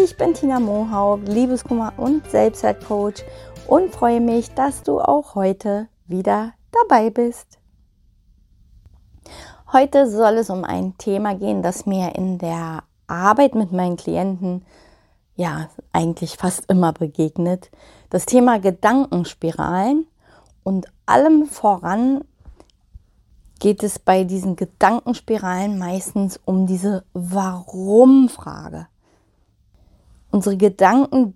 Ich bin Tina Mohau, Liebeskummer und Selbstwertcoach und freue mich, dass du auch heute wieder dabei bist. Heute soll es um ein Thema gehen, das mir in der Arbeit mit meinen Klienten ja eigentlich fast immer begegnet. Das Thema Gedankenspiralen und allem voran geht es bei diesen Gedankenspiralen meistens um diese Warum-Frage. Unsere Gedanken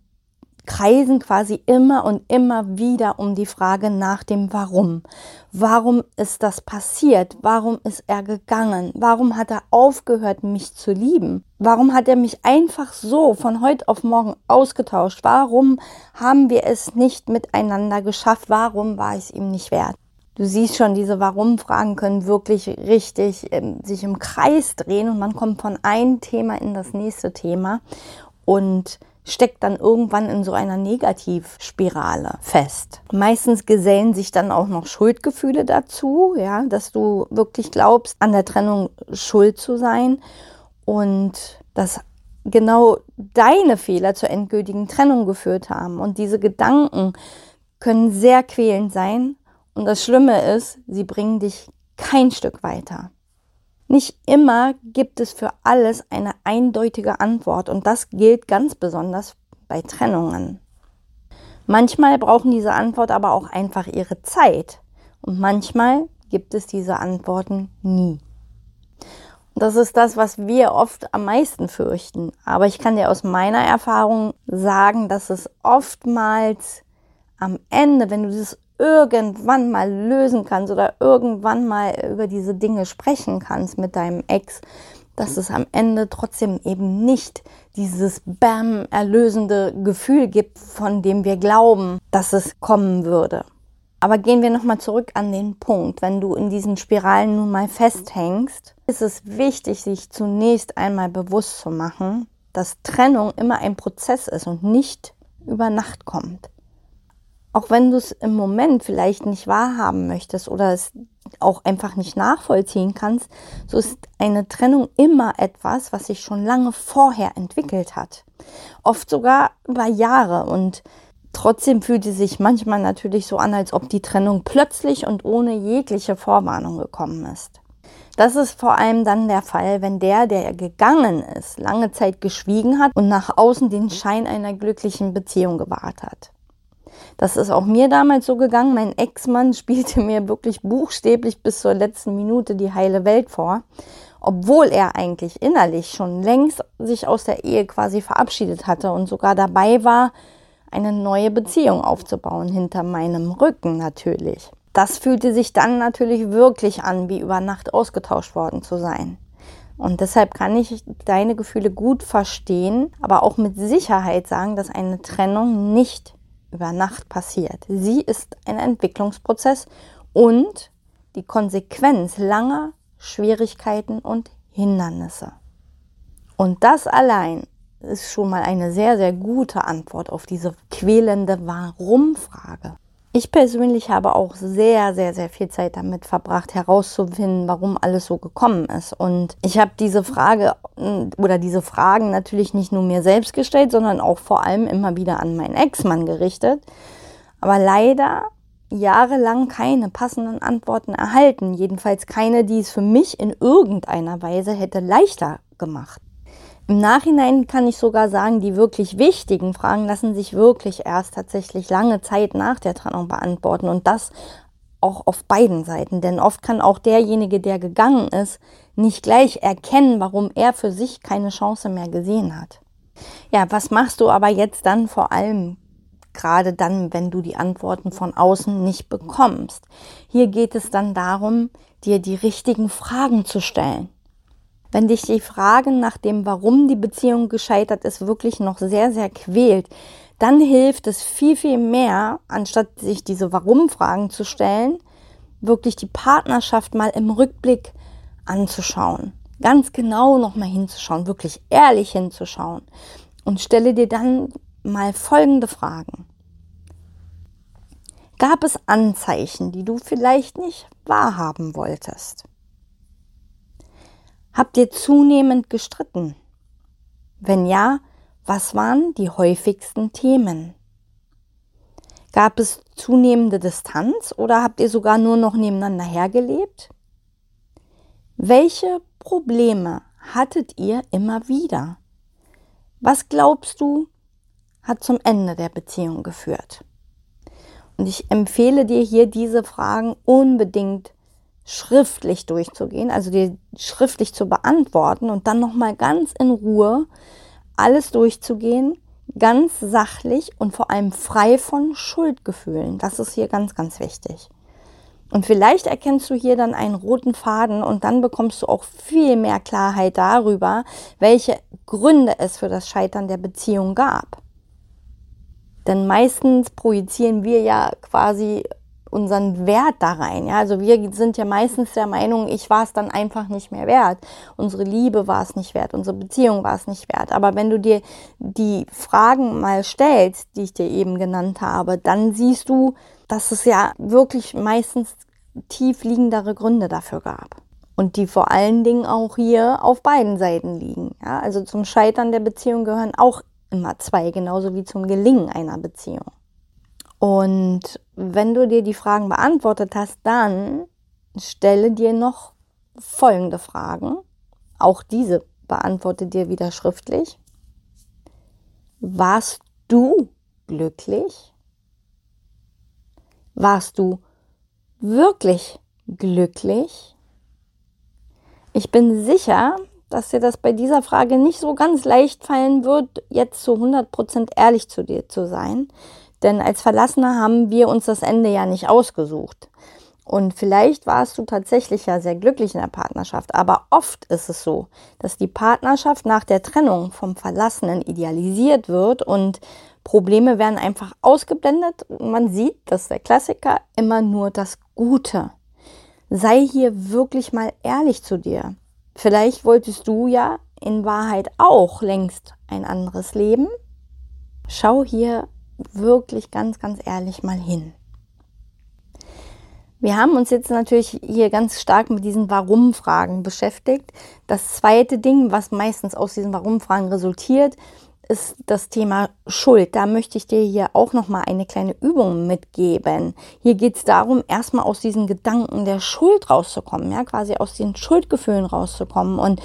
kreisen quasi immer und immer wieder um die Frage nach dem Warum. Warum ist das passiert? Warum ist er gegangen? Warum hat er aufgehört, mich zu lieben? Warum hat er mich einfach so von heute auf morgen ausgetauscht? Warum haben wir es nicht miteinander geschafft? Warum war ich es ihm nicht wert? Du siehst schon, diese Warum-Fragen können wirklich richtig äh, sich im Kreis drehen und man kommt von einem Thema in das nächste Thema und steckt dann irgendwann in so einer Negativspirale fest. Meistens gesellen sich dann auch noch Schuldgefühle dazu, ja, dass du wirklich glaubst, an der Trennung schuld zu sein und dass genau deine Fehler zur endgültigen Trennung geführt haben. Und diese Gedanken können sehr quälend sein. Und das Schlimme ist, sie bringen dich kein Stück weiter. Nicht immer gibt es für alles eine eindeutige Antwort und das gilt ganz besonders bei Trennungen. Manchmal brauchen diese Antwort aber auch einfach ihre Zeit und manchmal gibt es diese Antworten nie. Und das ist das, was wir oft am meisten fürchten. Aber ich kann dir aus meiner Erfahrung sagen, dass es oftmals am Ende, wenn du das irgendwann mal lösen kannst oder irgendwann mal über diese Dinge sprechen kannst mit deinem Ex, dass es am Ende trotzdem eben nicht dieses Bam erlösende Gefühl gibt, von dem wir glauben, dass es kommen würde. Aber gehen wir nochmal zurück an den Punkt. Wenn du in diesen Spiralen nun mal festhängst, ist es wichtig, sich zunächst einmal bewusst zu machen, dass Trennung immer ein Prozess ist und nicht über Nacht kommt auch wenn du es im Moment vielleicht nicht wahrhaben möchtest oder es auch einfach nicht nachvollziehen kannst, so ist eine Trennung immer etwas, was sich schon lange vorher entwickelt hat. Oft sogar über Jahre und trotzdem fühlt es sich manchmal natürlich so an, als ob die Trennung plötzlich und ohne jegliche Vorwarnung gekommen ist. Das ist vor allem dann der Fall, wenn der, der gegangen ist, lange Zeit geschwiegen hat und nach außen den Schein einer glücklichen Beziehung gewahrt hat. Das ist auch mir damals so gegangen. Mein Ex-Mann spielte mir wirklich buchstäblich bis zur letzten Minute die heile Welt vor, obwohl er eigentlich innerlich schon längst sich aus der Ehe quasi verabschiedet hatte und sogar dabei war, eine neue Beziehung aufzubauen, hinter meinem Rücken natürlich. Das fühlte sich dann natürlich wirklich an, wie über Nacht ausgetauscht worden zu sein. Und deshalb kann ich deine Gefühle gut verstehen, aber auch mit Sicherheit sagen, dass eine Trennung nicht über Nacht passiert. Sie ist ein Entwicklungsprozess und die Konsequenz langer Schwierigkeiten und Hindernisse. Und das allein ist schon mal eine sehr, sehr gute Antwort auf diese quälende Warum-Frage. Ich persönlich habe auch sehr, sehr, sehr viel Zeit damit verbracht, herauszufinden, warum alles so gekommen ist. Und ich habe diese Frage mm, oder diese Fragen natürlich nicht nur mir selbst gestellt, sondern auch vor allem immer wieder an meinen Ex-Mann gerichtet. Aber leider jahrelang keine passenden Antworten erhalten. Jedenfalls keine, die es für mich in irgendeiner Weise hätte leichter gemacht. Im Nachhinein kann ich sogar sagen, die wirklich wichtigen Fragen lassen sich wirklich erst tatsächlich lange Zeit nach der Trennung beantworten und das auch auf beiden Seiten. Denn oft kann auch derjenige, der gegangen ist, nicht gleich erkennen, warum er für sich keine Chance mehr gesehen hat. Ja, was machst du aber jetzt dann vor allem gerade dann, wenn du die Antworten von außen nicht bekommst? Hier geht es dann darum, dir die richtigen Fragen zu stellen. Wenn dich die Frage nach dem, warum die Beziehung gescheitert ist, wirklich noch sehr, sehr quält, dann hilft es viel, viel mehr, anstatt sich diese Warum-Fragen zu stellen, wirklich die Partnerschaft mal im Rückblick anzuschauen. Ganz genau nochmal hinzuschauen, wirklich ehrlich hinzuschauen. Und stelle dir dann mal folgende Fragen. Gab es Anzeichen, die du vielleicht nicht wahrhaben wolltest? Habt ihr zunehmend gestritten? Wenn ja, was waren die häufigsten Themen? Gab es zunehmende Distanz oder habt ihr sogar nur noch nebeneinander hergelebt? Welche Probleme hattet ihr immer wieder? Was glaubst du, hat zum Ende der Beziehung geführt? Und ich empfehle dir hier diese Fragen unbedingt schriftlich durchzugehen, also dir schriftlich zu beantworten und dann nochmal ganz in Ruhe alles durchzugehen, ganz sachlich und vor allem frei von Schuldgefühlen. Das ist hier ganz, ganz wichtig. Und vielleicht erkennst du hier dann einen roten Faden und dann bekommst du auch viel mehr Klarheit darüber, welche Gründe es für das Scheitern der Beziehung gab. Denn meistens projizieren wir ja quasi unseren Wert da rein. Ja? Also wir sind ja meistens der Meinung, ich war es dann einfach nicht mehr wert. Unsere Liebe war es nicht wert, unsere Beziehung war es nicht wert. Aber wenn du dir die Fragen mal stellst, die ich dir eben genannt habe, dann siehst du, dass es ja wirklich meistens tief liegendere Gründe dafür gab. Und die vor allen Dingen auch hier auf beiden Seiten liegen. Ja? Also zum Scheitern der Beziehung gehören auch immer zwei, genauso wie zum Gelingen einer Beziehung. Und wenn du dir die Fragen beantwortet hast, dann stelle dir noch folgende Fragen. Auch diese beantworte dir wieder schriftlich. Warst du glücklich? Warst du wirklich glücklich? Ich bin sicher, dass dir das bei dieser Frage nicht so ganz leicht fallen wird, jetzt zu 100% ehrlich zu dir zu sein. Denn als Verlassener haben wir uns das Ende ja nicht ausgesucht. Und vielleicht warst du tatsächlich ja sehr glücklich in der Partnerschaft, aber oft ist es so, dass die Partnerschaft nach der Trennung vom Verlassenen idealisiert wird und Probleme werden einfach ausgeblendet. Man sieht, dass der Klassiker immer nur das Gute. Sei hier wirklich mal ehrlich zu dir. Vielleicht wolltest du ja in Wahrheit auch längst ein anderes Leben. Schau hier wirklich ganz, ganz ehrlich mal hin. Wir haben uns jetzt natürlich hier ganz stark mit diesen Warum-Fragen beschäftigt. Das zweite Ding, was meistens aus diesen Warum-Fragen resultiert, ist das Thema Schuld. Da möchte ich dir hier auch noch mal eine kleine Übung mitgeben. Hier geht es darum, erstmal aus diesen Gedanken der Schuld rauszukommen, ja, quasi aus den Schuldgefühlen rauszukommen. Und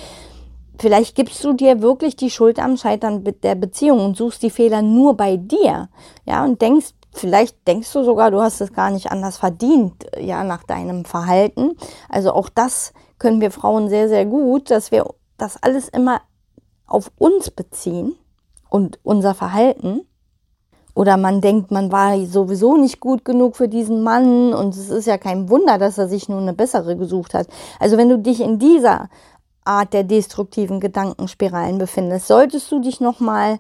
vielleicht gibst du dir wirklich die Schuld am Scheitern der Beziehung und suchst die Fehler nur bei dir, ja, und denkst, vielleicht denkst du sogar, du hast es gar nicht anders verdient, ja, nach deinem Verhalten. Also auch das können wir Frauen sehr, sehr gut, dass wir das alles immer auf uns beziehen und unser Verhalten. Oder man denkt, man war sowieso nicht gut genug für diesen Mann und es ist ja kein Wunder, dass er sich nun eine bessere gesucht hat. Also wenn du dich in dieser Art der destruktiven Gedankenspiralen befindest, solltest du dich nochmal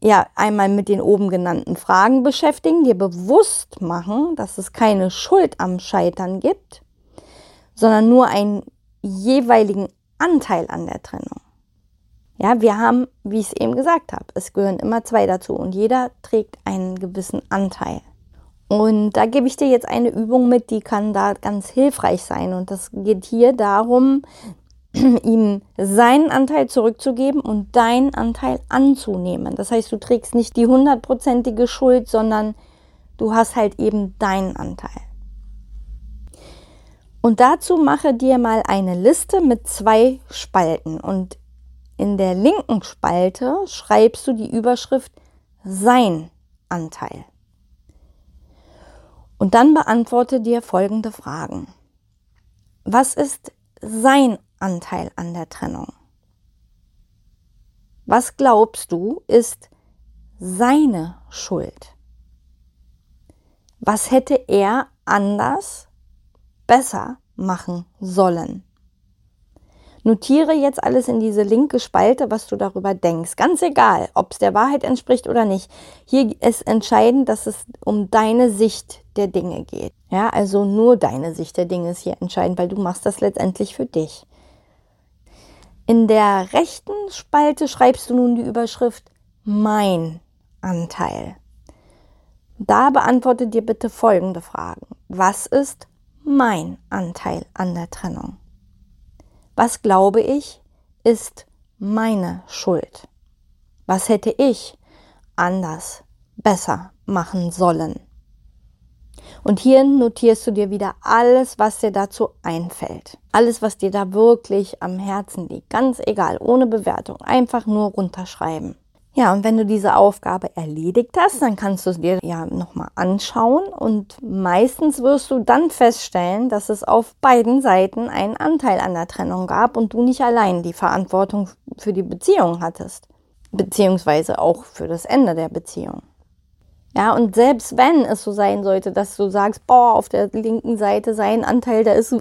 ja, einmal mit den oben genannten Fragen beschäftigen, dir bewusst machen, dass es keine Schuld am Scheitern gibt, sondern nur einen jeweiligen Anteil an der Trennung. Ja, wir haben, wie ich es eben gesagt habe, es gehören immer zwei dazu und jeder trägt einen gewissen Anteil. Und da gebe ich dir jetzt eine Übung mit, die kann da ganz hilfreich sein. Und das geht hier darum, ihm seinen Anteil zurückzugeben und deinen Anteil anzunehmen. Das heißt, du trägst nicht die hundertprozentige Schuld, sondern du hast halt eben deinen Anteil. Und dazu mache dir mal eine Liste mit zwei Spalten. Und in der linken Spalte schreibst du die Überschrift Sein Anteil. Und dann beantworte dir folgende Fragen. Was ist sein Anteil an der Trennung? Was glaubst du ist seine Schuld? Was hätte er anders, besser machen sollen? Notiere jetzt alles in diese linke Spalte, was du darüber denkst. Ganz egal, ob es der Wahrheit entspricht oder nicht. Hier ist entscheidend, dass es um deine Sicht der Dinge geht. Ja, also nur deine Sicht der Dinge ist hier entscheidend, weil du machst das letztendlich für dich. In der rechten Spalte schreibst du nun die Überschrift Mein Anteil. Da beantworte dir bitte folgende Fragen. Was ist mein Anteil an der Trennung? Was glaube ich, ist meine Schuld? Was hätte ich anders, besser machen sollen? Und hier notierst du dir wieder alles, was dir dazu einfällt. Alles, was dir da wirklich am Herzen liegt. Ganz egal, ohne Bewertung. Einfach nur runterschreiben. Ja, und wenn du diese Aufgabe erledigt hast, dann kannst du es dir ja nochmal anschauen und meistens wirst du dann feststellen, dass es auf beiden Seiten einen Anteil an der Trennung gab und du nicht allein die Verantwortung für die Beziehung hattest, beziehungsweise auch für das Ende der Beziehung. Ja, und selbst wenn es so sein sollte, dass du sagst, boah, auf der linken Seite sein Anteil, der ist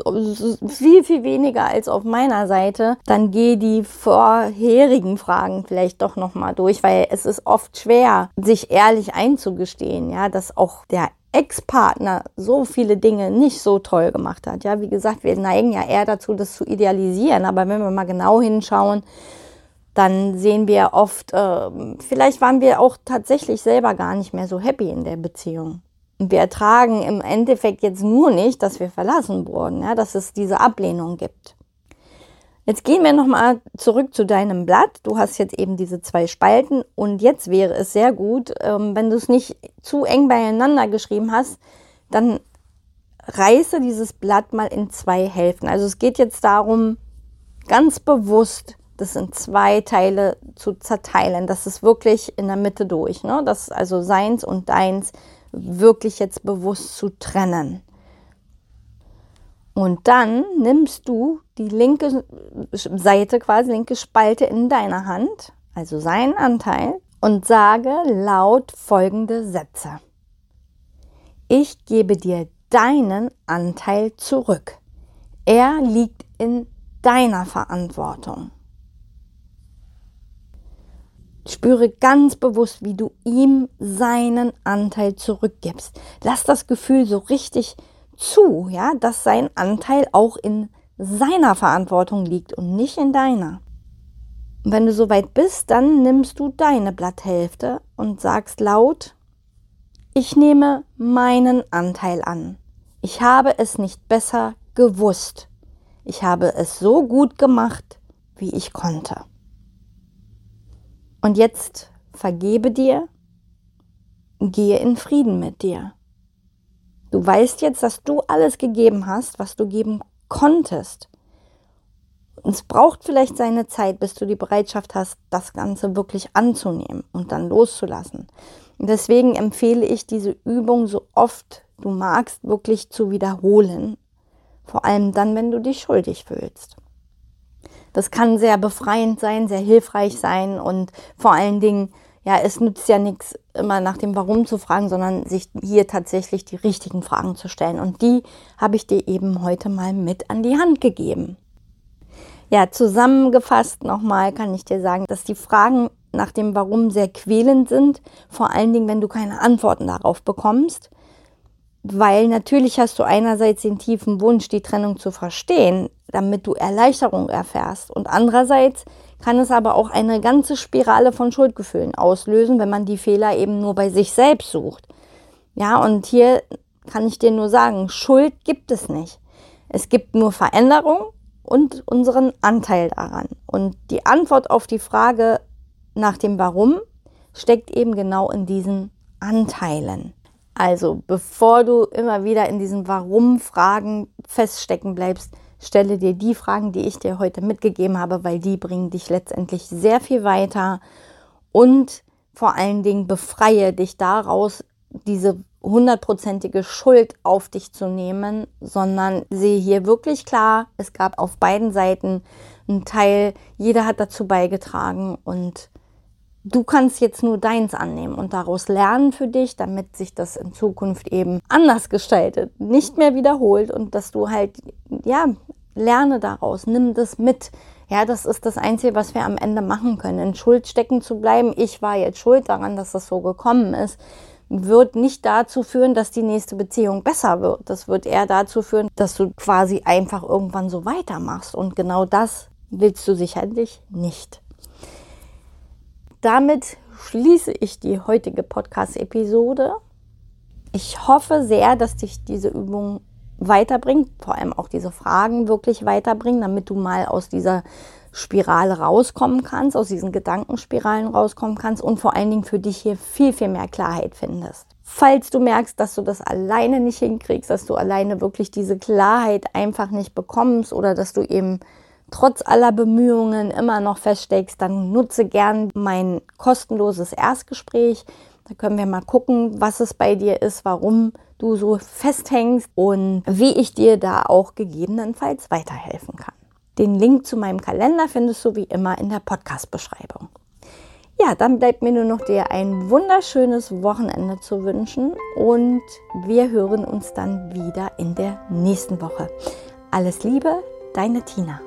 viel, viel weniger als auf meiner Seite, dann geh die vorherigen Fragen vielleicht doch nochmal durch, weil es ist oft schwer, sich ehrlich einzugestehen, ja, dass auch der Ex-Partner so viele Dinge nicht so toll gemacht hat. Ja, wie gesagt, wir neigen ja eher dazu, das zu idealisieren, aber wenn wir mal genau hinschauen, dann sehen wir oft, äh, vielleicht waren wir auch tatsächlich selber gar nicht mehr so happy in der Beziehung. Und wir ertragen im Endeffekt jetzt nur nicht, dass wir verlassen wurden, ja, dass es diese Ablehnung gibt. Jetzt gehen wir nochmal zurück zu deinem Blatt. Du hast jetzt eben diese zwei Spalten und jetzt wäre es sehr gut, ähm, wenn du es nicht zu eng beieinander geschrieben hast, dann reiße dieses Blatt mal in zwei Hälften. Also es geht jetzt darum, ganz bewusst das in zwei Teile zu zerteilen. Das ist wirklich in der Mitte durch. Ne? Das ist also seins und deins wirklich jetzt bewusst zu trennen. Und dann nimmst du die linke Seite, quasi linke Spalte in deiner Hand, also seinen Anteil, und sage laut folgende Sätze. Ich gebe dir deinen Anteil zurück. Er liegt in deiner Verantwortung. Spüre ganz bewusst, wie du ihm seinen Anteil zurückgibst. Lass das Gefühl so richtig zu, ja, dass sein Anteil auch in seiner Verantwortung liegt und nicht in deiner. Und wenn du soweit bist, dann nimmst du deine Blatthälfte und sagst laut, ich nehme meinen Anteil an. Ich habe es nicht besser gewusst. Ich habe es so gut gemacht, wie ich konnte. Und jetzt vergebe dir, gehe in Frieden mit dir. Du weißt jetzt, dass du alles gegeben hast, was du geben konntest. Und es braucht vielleicht seine Zeit, bis du die Bereitschaft hast, das Ganze wirklich anzunehmen und dann loszulassen. Und deswegen empfehle ich diese Übung so oft du magst, wirklich zu wiederholen. Vor allem dann, wenn du dich schuldig fühlst. Das kann sehr befreiend sein, sehr hilfreich sein und vor allen Dingen, ja, es nützt ja nichts, immer nach dem Warum zu fragen, sondern sich hier tatsächlich die richtigen Fragen zu stellen. Und die habe ich dir eben heute mal mit an die Hand gegeben. Ja, zusammengefasst nochmal kann ich dir sagen, dass die Fragen nach dem Warum sehr quälend sind, vor allen Dingen, wenn du keine Antworten darauf bekommst weil natürlich hast du einerseits den tiefen Wunsch, die Trennung zu verstehen, damit du Erleichterung erfährst. Und andererseits kann es aber auch eine ganze Spirale von Schuldgefühlen auslösen, wenn man die Fehler eben nur bei sich selbst sucht. Ja, und hier kann ich dir nur sagen, Schuld gibt es nicht. Es gibt nur Veränderung und unseren Anteil daran. Und die Antwort auf die Frage nach dem Warum steckt eben genau in diesen Anteilen. Also, bevor du immer wieder in diesen Warum-Fragen feststecken bleibst, stelle dir die Fragen, die ich dir heute mitgegeben habe, weil die bringen dich letztendlich sehr viel weiter. Und vor allen Dingen befreie dich daraus, diese hundertprozentige Schuld auf dich zu nehmen, sondern sehe hier wirklich klar, es gab auf beiden Seiten einen Teil, jeder hat dazu beigetragen und Du kannst jetzt nur deins annehmen und daraus lernen für dich, damit sich das in Zukunft eben anders gestaltet, nicht mehr wiederholt und dass du halt, ja, lerne daraus, nimm das mit. Ja, das ist das Einzige, was wir am Ende machen können. In Schuld stecken zu bleiben, ich war jetzt schuld daran, dass das so gekommen ist, wird nicht dazu führen, dass die nächste Beziehung besser wird. Das wird eher dazu führen, dass du quasi einfach irgendwann so weitermachst. Und genau das willst du sicherlich nicht. Damit schließe ich die heutige Podcast-Episode. Ich hoffe sehr, dass dich diese Übung weiterbringt, vor allem auch diese Fragen wirklich weiterbringen, damit du mal aus dieser Spirale rauskommen kannst, aus diesen Gedankenspiralen rauskommen kannst und vor allen Dingen für dich hier viel, viel mehr Klarheit findest. Falls du merkst, dass du das alleine nicht hinkriegst, dass du alleine wirklich diese Klarheit einfach nicht bekommst oder dass du eben trotz aller Bemühungen immer noch feststeckst, dann nutze gern mein kostenloses Erstgespräch. Da können wir mal gucken, was es bei dir ist, warum du so festhängst und wie ich dir da auch gegebenenfalls weiterhelfen kann. Den Link zu meinem Kalender findest du wie immer in der Podcast-Beschreibung. Ja, dann bleibt mir nur noch dir ein wunderschönes Wochenende zu wünschen und wir hören uns dann wieder in der nächsten Woche. Alles Liebe, deine Tina.